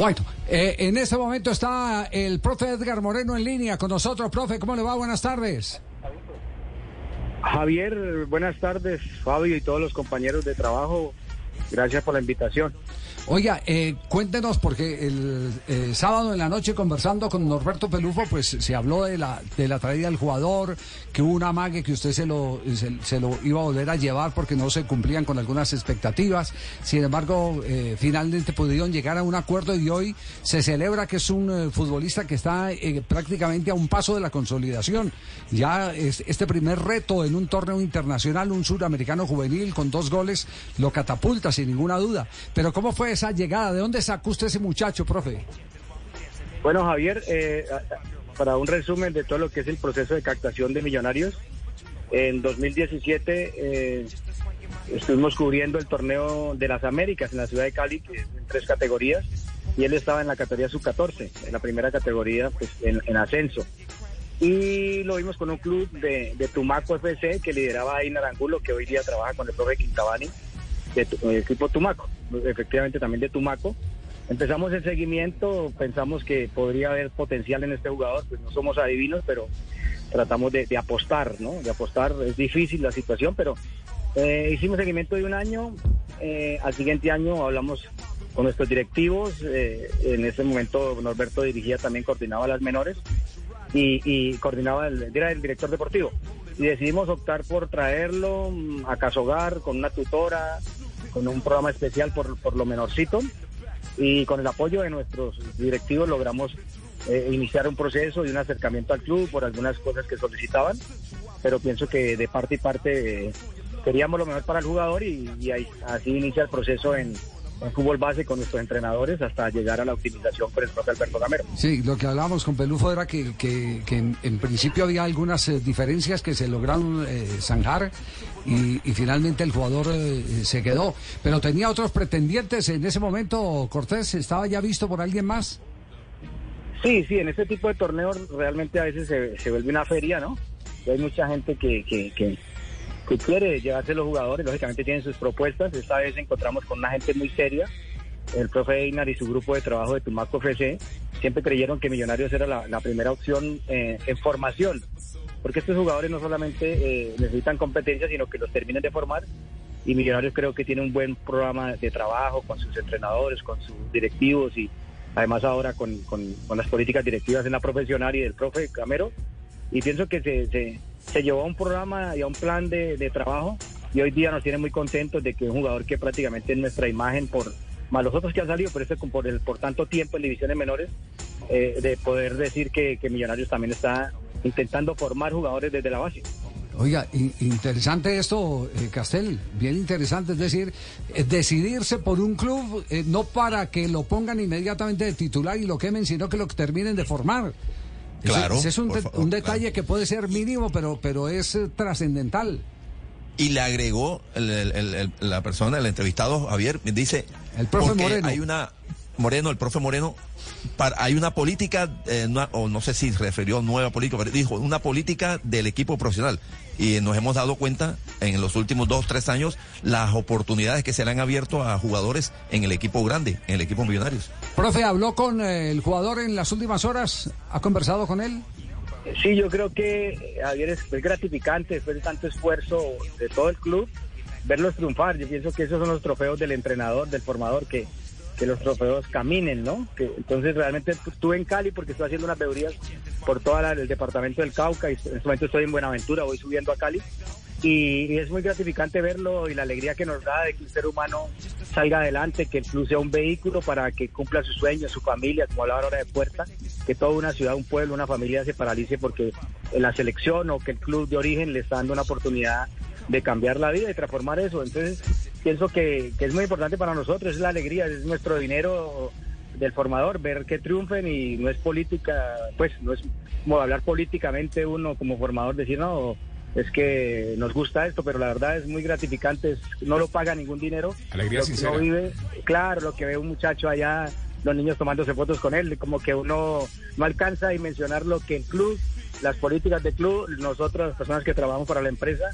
Bueno, eh, en este momento está el profe Edgar Moreno en línea con nosotros. Profe, ¿cómo le va? Buenas tardes. Javier, buenas tardes, Fabio y todos los compañeros de trabajo. Gracias por la invitación. Oiga, eh, cuéntenos, porque el eh, sábado en la noche conversando con Norberto Pelufo, pues se habló de la, de la traída del jugador, que hubo una mague que usted se lo, se, lo iba a volver a llevar porque no se cumplían con algunas expectativas. Sin embargo, eh, finalmente pudieron llegar a un acuerdo y hoy se celebra que es un eh, futbolista que está eh, prácticamente a un paso de la consolidación. Ya es, este primer reto en un torneo internacional, un suramericano juvenil con dos goles, lo catapulta sin ninguna duda. Pero ¿cómo fue esa llegada? ¿De dónde sacó usted ese muchacho, profe? Bueno, Javier, eh, para un resumen de todo lo que es el proceso de captación de millonarios, en 2017 eh, estuvimos cubriendo el torneo de las Américas en la ciudad de Cali, que es en tres categorías, y él estaba en la categoría sub-14, en la primera categoría pues, en, ascenso. Y lo vimos con un club de, Tumaco FC que lideraba ahí Narangulo, que hoy día trabaja con el profe Quintabani, de, equipo Tumaco, efectivamente también de Tumaco. Empezamos el seguimiento, pensamos que podría haber potencial en este jugador, pues no somos adivinos, pero tratamos de, apostar, ¿no? De apostar, es difícil la situación, pero eh, hicimos seguimiento de un año, eh, al siguiente año hablamos con nuestros directivos, eh, en ese momento Norberto dirigía también, coordinaba las menores y, coordinaba, el, era el director deportivo. Y decidimos optar por traerlo mm, a Casogar con una tutora, con un programa especial por, por lo menorcito. Y con el apoyo de nuestros directivos logramos eh, iniciar un proceso y un acercamiento al club por algunas cosas que solicitaban, pero pienso que de parte y parte eh, queríamos lo mejor para el jugador y, así inicia el proceso en fútbol base con nuestros entrenadores hasta llegar a la optimización con el propio Alberto Gamero. Sí, lo que hablábamos con Pelufo era que, que, en, principio había algunas eh, diferencias que se lograron eh, zanjar y, finalmente el jugador eh, se quedó. Pero tenía otros pretendientes en ese momento, Cortés, ¿estaba ya visto por alguien más? Sí, sí, en este tipo de torneos realmente a veces se, se vuelve una feria, ¿no? hay mucha gente que, que, que que quiere llevarse los jugadores, lógicamente tienen sus propuestas. Esta vez encontramos con una gente muy seria, el profe Einar y su grupo de trabajo de Tumaco FC, siempre creyeron que Millonarios era la, primera opción eh, en formación, porque estos jugadores no solamente eh, necesitan competencia, sino que los terminen de formar. Y Millonarios creo que tiene un buen programa de trabajo con sus entrenadores, con sus directivos y además ahora con, las políticas directivas en la profesional y del profe Camero. Y pienso que se se llevó a un programa y a un plan de, trabajo y hoy día nos tiene muy contentos de que un jugador que prácticamente es nuestra imagen por más los otros que han salido ese, por, el, por tanto tiempo en divisiones menores, eh, de poder decir que, Millonarios también está intentando formar jugadores desde la base. Oiga, interesante esto, eh, Castel, bien interesante, es decir, eh, decidirse por un club no para que lo pongan inmediatamente de titular y lo quemen, sino que lo terminen de formar. Claro. Ese, es un, detalle que puede ser mínimo, pero, pero es eh, trascendental. Y le agregó la persona, el entrevistado Javier, dice, el profe Moreno. Hay una, Moreno, el profe Moreno, hay una política, eh, o no sé si refirió nueva política, pero dijo una política del equipo profesional. Y nos hemos dado cuenta en los últimos dos, tres años las oportunidades que se le han abierto a jugadores en el equipo grande, en el equipo Millonarios. Profe, ¿habló con eh, el jugador en las últimas horas? ¿Ha conversado con él? Sí, yo creo que Javier es, gratificante después de tanto esfuerzo de todo el club verlos triunfar. Yo pienso que esos son los trofeos del entrenador, del formador, que que los trofeos caminen, ¿no? Que, entonces realmente estuve en Cali porque estoy haciendo unas veedurías por todo el departamento del Cauca y en este momento estoy en Buenaventura, voy subiendo a Cali y, es muy gratificante verlo y la alegría que nos da de que un ser humano salga adelante, que el club sea un vehículo para que cumpla sus sueños, su familia, como hablaba ahora de Puerta, que toda una ciudad, un pueblo, una familia se paralice porque la selección o que el club de origen le está dando una oportunidad de cambiar la vida y transformar eso. Entonces, pienso que, es muy importante para nosotros, es la alegría, es nuestro dinero del formador, ver que triunfen y no es política, pues no es como hablar políticamente uno como formador, decir, no, es que nos gusta esto, pero la verdad es muy gratificante, no lo paga ningún dinero. Alegría sincera. vive, claro, lo que ve un muchacho allá, los niños tomándose fotos con él, como que uno no alcanza a mencionar lo que el club, las políticas del club, nosotros, las personas que trabajamos para la empresa,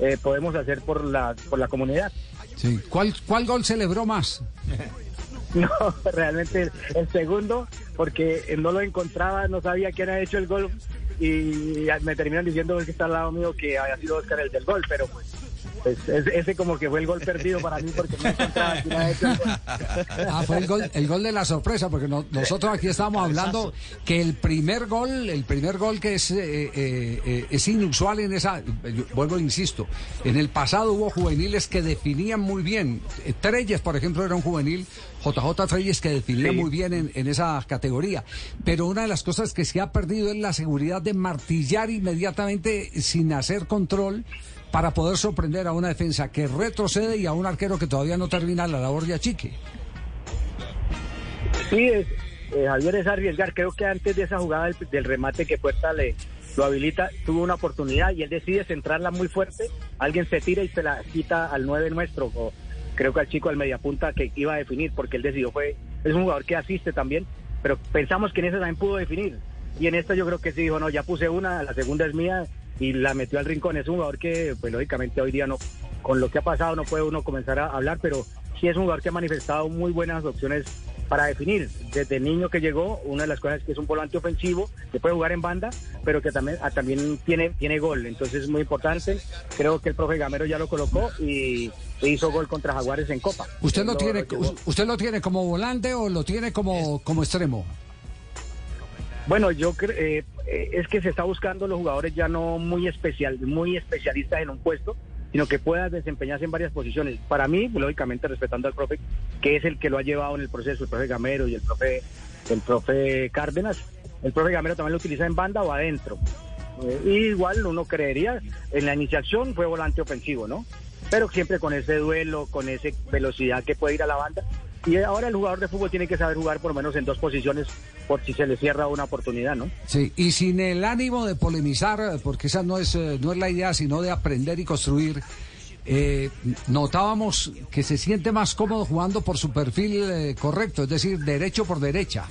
eh, podemos hacer por la, por la comunidad. Sí. ¿Cuál, ¿Cuál gol celebró más? No, realmente el segundo, porque no lo encontraba, no sabía quién había hecho el gol y me terminan diciendo que está al lado mío que había sido Oscar el del gol, pero pues pues, ese como que fue el gol perdido para mí porque no encontraba Ah, fue el gol, el gol de la sorpresa, porque nosotros aquí estamos hablando que el primer gol, el primer gol que es, eh, eh, eh, es inusual en esa, vuelvo, insisto, en el pasado hubo juveniles que definían muy bien. Treyes, por ejemplo, era un juvenil JJ Treyes que definía muy bien en, en, esa categoría. Pero una de las cosas que se ha perdido es la seguridad de martillar inmediatamente sin hacer control para poder sorprender a una defensa que retrocede y a un arquero que todavía no termina la labor de achique. Sí, es, eh, Javier es arriesgar. Creo que antes de esa jugada del, remate que Puerta le lo habilita, tuvo una oportunidad y él decide centrarla muy fuerte. Alguien se tira y se la quita al 9 nuestro. O creo que al chico al mediapunta que iba a definir porque él decidió fue es un jugador que asiste también, pero pensamos que en ese también pudo definir. Y en esta yo creo que sí dijo, no, ya puse una, la segunda es mía y la metió al rincón. Es un jugador que, pues lógicamente hoy día no, con lo que ha pasado no puede uno comenzar a hablar, pero sí es un jugador que ha manifestado muy buenas opciones para definir. Desde niño que llegó, una de las cosas es que es un volante ofensivo, que puede jugar en banda, pero que también, ah, también tiene, tiene gol. Entonces es muy importante. Creo que el profe Gamero ya lo colocó y hizo gol contra Jaguares en Copa. ¿Usted lo, tiene, usted lo tiene como volante o lo tiene como, como extremo? Bueno, yo creo eh, eh, es que se está buscando los jugadores ya no muy especial, muy especialistas en un puesto, sino que puedan desempeñarse en varias posiciones. Para mí, lógicamente respetando al profe, que es el que lo ha llevado en el proceso, el profe Gamero y el profe, el profe Cárdenas. El profe Gamero también lo utiliza en banda o adentro. Eh, igual uno creería, en la iniciación fue volante ofensivo, ¿no? Pero siempre con ese duelo, con esa velocidad que puede ir a la banda y ahora el jugador de fútbol tiene que saber jugar por lo menos en dos posiciones por si se le cierra una oportunidad, ¿no? Sí, y sin el ánimo de polemizar, porque esa no es, eh, no es la idea, sino de aprender y construir. Eh, notábamos que se siente más cómodo jugando por su perfil eh, correcto, es decir, derecho por derecha.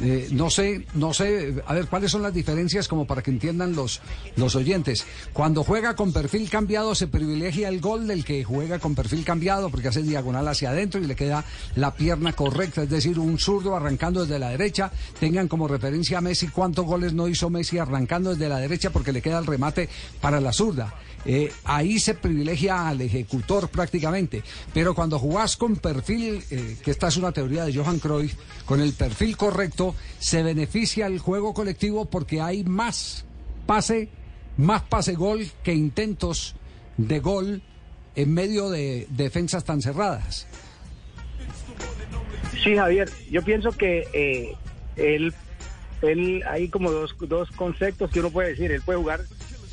Eh, no sé, no sé, a ver, ¿cuáles son las diferencias como para que entiendan los, los oyentes? Cuando juega con perfil cambiado se privilegia el gol del que juega con perfil cambiado porque hace diagonal hacia adentro y le queda la pierna correcta, es decir, un zurdo arrancando desde la derecha. Tengan como referencia a Messi cuántos goles no hizo Messi arrancando desde la derecha porque le queda el remate para la zurda. Eh, ahí se privilegia al ejecutor prácticamente. Pero cuando jugás con perfil, eh, que esta es una teoría de Johan Cruyff, con el perfil correcto, se beneficia el juego colectivo porque hay más pase, más pase gol que intentos de gol en medio de defensas tan cerradas. Sí, Javier, yo pienso que eh, él, él, hay como dos, dos conceptos que uno puede decir. Él puede jugar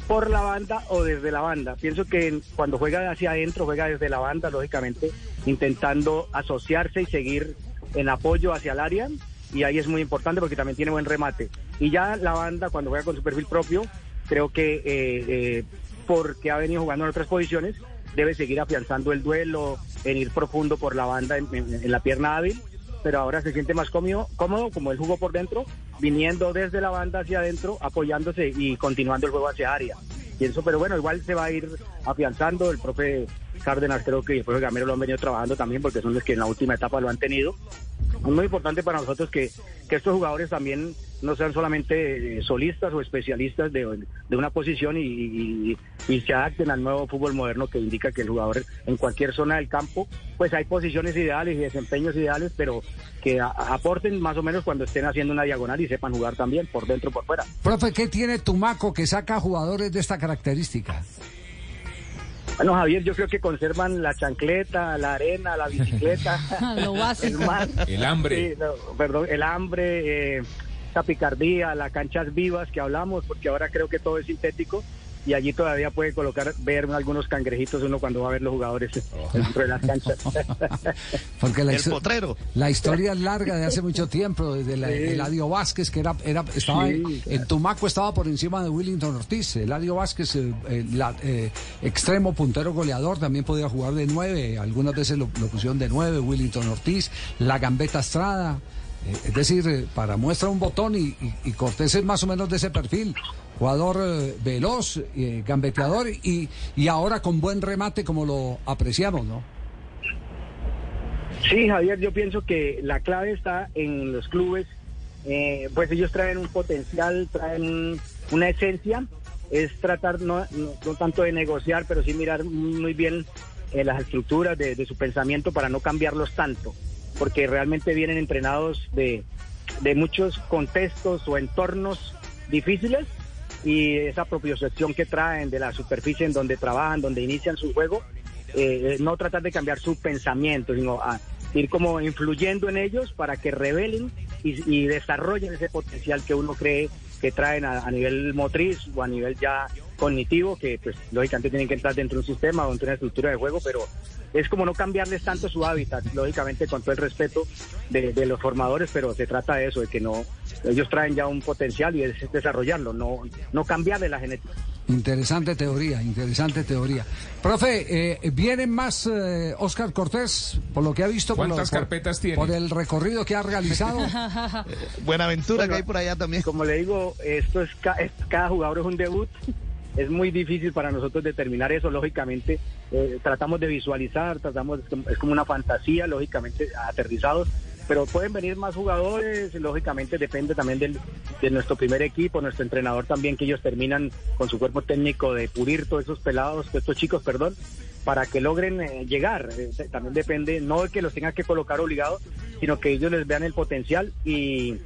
por la banda o desde la banda. Pienso que cuando juega hacia adentro, juega desde la banda, lógicamente, intentando asociarse y seguir en apoyo hacia el área. Y ahí es muy importante porque también tiene buen remate. Y ya la banda, cuando juega con su perfil propio, creo que eh, eh, porque ha venido jugando en otras posiciones, debe seguir afianzando el duelo, en ir profundo por la banda en la pierna hábil pero ahora se siente más cómodo, cómodo como él jugó por dentro, viniendo desde la banda hacia adentro, apoyándose y continuando el juego hacia área. Pienso, pero bueno, igual se va a ir afianzando. El profe Cárdenas creo que y el profe Gamero lo han venido trabajando también porque son los que en la última etapa lo han tenido. Es muy importante para nosotros que, que estos jugadores también no sean solamente eh, solistas o especialistas de, una posición y, se adapten al nuevo fútbol moderno que indica que el jugador en cualquier zona del campo, pues hay posiciones ideales y desempeños ideales, pero que aporten más o menos cuando estén haciendo una diagonal y sepan jugar también por dentro o por fuera. Profe, ¿qué tiene Tumaco que saca jugadores de esta característica? Bueno, Javier, yo creo que conservan la chancleta, la arena, la bicicleta. Lo básico. El, hambre. perdón, el hambre, eh, la picardía, las canchas vivas que hablamos, porque ahora creo que todo es sintético y allí todavía puede colocar, ver algunos cangrejitos uno cuando va a ver los jugadores dentro de las canchas. Porque la, el potrero. la historia es larga de hace mucho tiempo, desde la, Eladio Vázquez, que era, era estaba en, Tumaco estaba por encima de Willington Ortiz. Eladio Vázquez, eh, eh, la, eh, extremo puntero goleador, también podía jugar de nueve, algunas veces lo, pusieron de nueve, Willington Ortiz, la Gambeta Estrada. Es decir, para muestra un botón y, y Cortés es más o menos de ese perfil jugador eh, veloz, eh, gambeteador y, y ahora con buen remate como lo apreciamos, ¿no? Sí, Javier, yo pienso que la clave está en los clubes. Eh, pues ellos traen un potencial, traen una esencia. Es tratar no, no, tanto de negociar, pero sí mirar muy bien eh, las estructuras de, su pensamiento para no cambiarlos tanto. Porque realmente vienen entrenados de, de muchos contextos o entornos difíciles y esa propiocepción que traen de la superficie en donde trabajan, donde inician su juego, eh, no tratar de cambiar su pensamiento, sino a ir como influyendo en ellos para que revelen y, y desarrollen ese potencial que uno cree que traen a, a, nivel motriz o a nivel ya cognitivo, que pues lógicamente tienen que entrar dentro de un sistema o dentro de una estructura de juego, pero es como no cambiarles tanto su hábitat, lógicamente con todo el respeto de, de los formadores, pero se trata de eso, de que no ellos traen ya un potencial y es desarrollarlo, no, no cambiarle la genética. Interesante teoría, interesante teoría. Profe, eh, ¿vienen más eh, Oscar Cortés por lo que ha visto? ¿Cuántas por, carpetas por, tiene? Por el recorrido que ha realizado. Buenaventura Bueno, que hay por allá también. Como le digo, esto es, ca- es- cada jugador es un debut. Es muy difícil para nosotros determinar eso, lógicamente. Eh, tratamos de visualizar, tratamos, es como una fantasía, lógicamente, aterrizados. Pero pueden venir más jugadores, lógicamente depende también del, de nuestro primer equipo, nuestro entrenador también, que ellos terminan con su cuerpo técnico de pulir todos esos pelados, todos estos chicos, perdón, para que logren eh, llegar. Eh, también depende, no de que los tengan que colocar obligados, sino que ellos les vean el potencial y,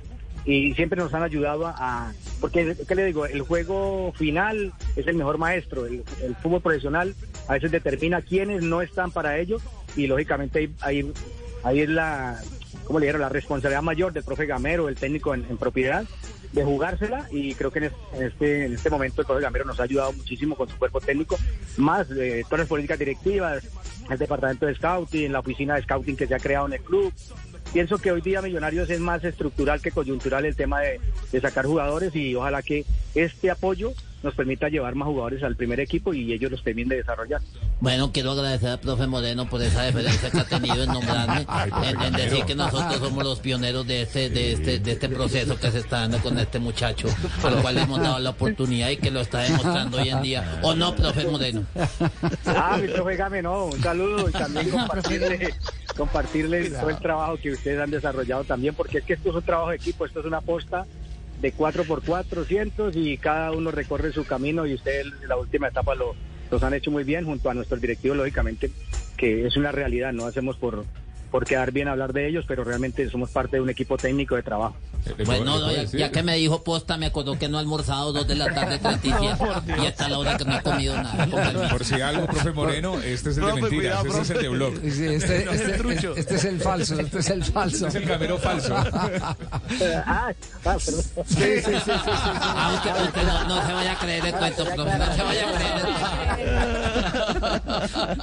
y siempre nos han ayudado a, porque ¿qué le digo? El juego final es el mejor maestro, el, fútbol profesional a veces determina quiénes no están para ello y lógicamente ahí, ahí, es la, ¿cómo le dijeron? La responsabilidad mayor del profe Gamero, el técnico en, propiedad, de jugársela y creo que en, es- en este, en este momento el profe Gamero nos ha ayudado muchísimo con su cuerpo técnico, más de todas las políticas directivas, el departamento de scouting, la oficina de scouting que se ha creado en el club, pienso que hoy día Millonarios es más estructural que coyuntural el tema de, de sacar jugadores y ojalá que este apoyo nos permita llevar más jugadores al primer equipo y ellos los terminen de desarrollar. Bueno, quiero agradecer al profe Moreno por esa deferencia que ha tenido en nombrarme, Ay, en, en decir que nosotros somos los pioneros de este, de este, de este proceso que se está dando con este muchacho, al cual le hemos dado la oportunidad y que lo está demostrando hoy en día. ¿O no, profe Moreno? Ah, mi profe Game, no, un saludo y también compartirle, compartirle todo el trabajo que ustedes han desarrollado también, porque es que esto es un trabajo de equipo, esto es una posta de 4x400 y cada uno recorre su camino y ustedes en la última etapa lo, los han hecho muy bien junto a nuestros directivos, lógicamente, que es una realidad, no hacemos por, por quedar bien hablar de ellos, pero realmente somos parte de un equipo técnico de trabajo. ¿Le puedo- Bueno, no, ya, ya que me dijo posta, me acordó que no ha almorzado dos de la tarde, tres y siete, y hasta la hora que no ha comido nada. Por si algo, profe Moreno, este es el de Profe, mentiras, cuidado, este es el de blog. Sí, este, el este- trucho. este es el falso, este es el falso. Este es el gamero falso. ah, perdón. Sí, sí, sí, sí, usted no, no se vaya a creer el cuento, profe, no se vaya a creer.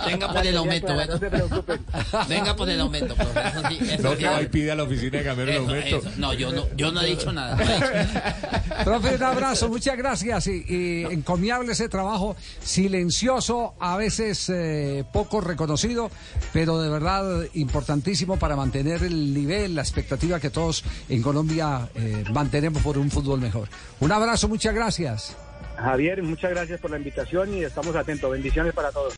Venga por el aumento, No bueno. se preocupen. Venga por el aumento, profe. Eso sí, eso No, sí. que pide a la oficina de gamero el aumento. eso. No, yo no, yo no he dicho nada. no he dicho nada. Profe, un abrazo, muchas gracias y, y encomiable ese trabajo, silencioso, a veces eh, poco reconocido, pero de verdad importantísimo para mantener el nivel, la expectativa que todos en Colombia eh, mantenemos por un fútbol mejor. Un abrazo, muchas gracias. Javier, muchas gracias por la invitación y estamos atentos. Bendiciones para todos.